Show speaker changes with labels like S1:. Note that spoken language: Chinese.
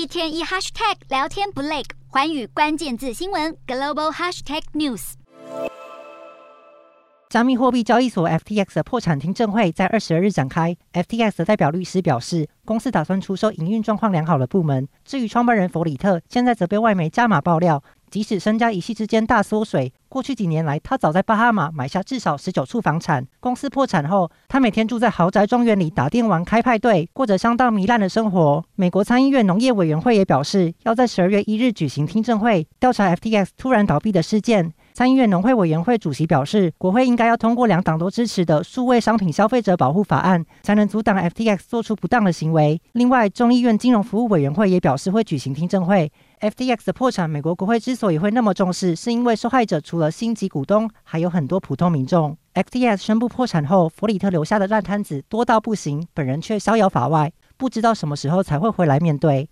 S1: 一天一 hashtag 聊天不累，寰宇关键字新闻 global hashtag news。
S2: 加密货币交易所 FTX 的破产听证会在二十二日展开。FTX 的代表律师表示，公司打算出售营运状况良好的部门。至于创办人弗里特，现在则被外媒加码爆料。即使身家一夕之间大缩水，过去几年来，他早在巴哈马买下至少十九处房产。公司破产后，他每天住在豪宅庄园里打电玩、开派对，过着相当糜烂的生活。美国参议院农业委员会也表示，要在十二月一日举行听证会，调查 FTX 突然倒闭的事件。参议院农会委员会主席表示，国会应该要通过两党都支持的数位商品消费者保护法案，才能阻挡 FTX 做出不当的行为。另外，众议院金融服务委员会也表示会举行听证会。FTX 的破产，美国国会之所以会那么重视，是因为受害者除了星级股东，还有很多普通民众。FTX 宣布破产后，弗里特留下的烂摊子多到不行，本人却逍遥法外，不知道什么时候才会回来面对。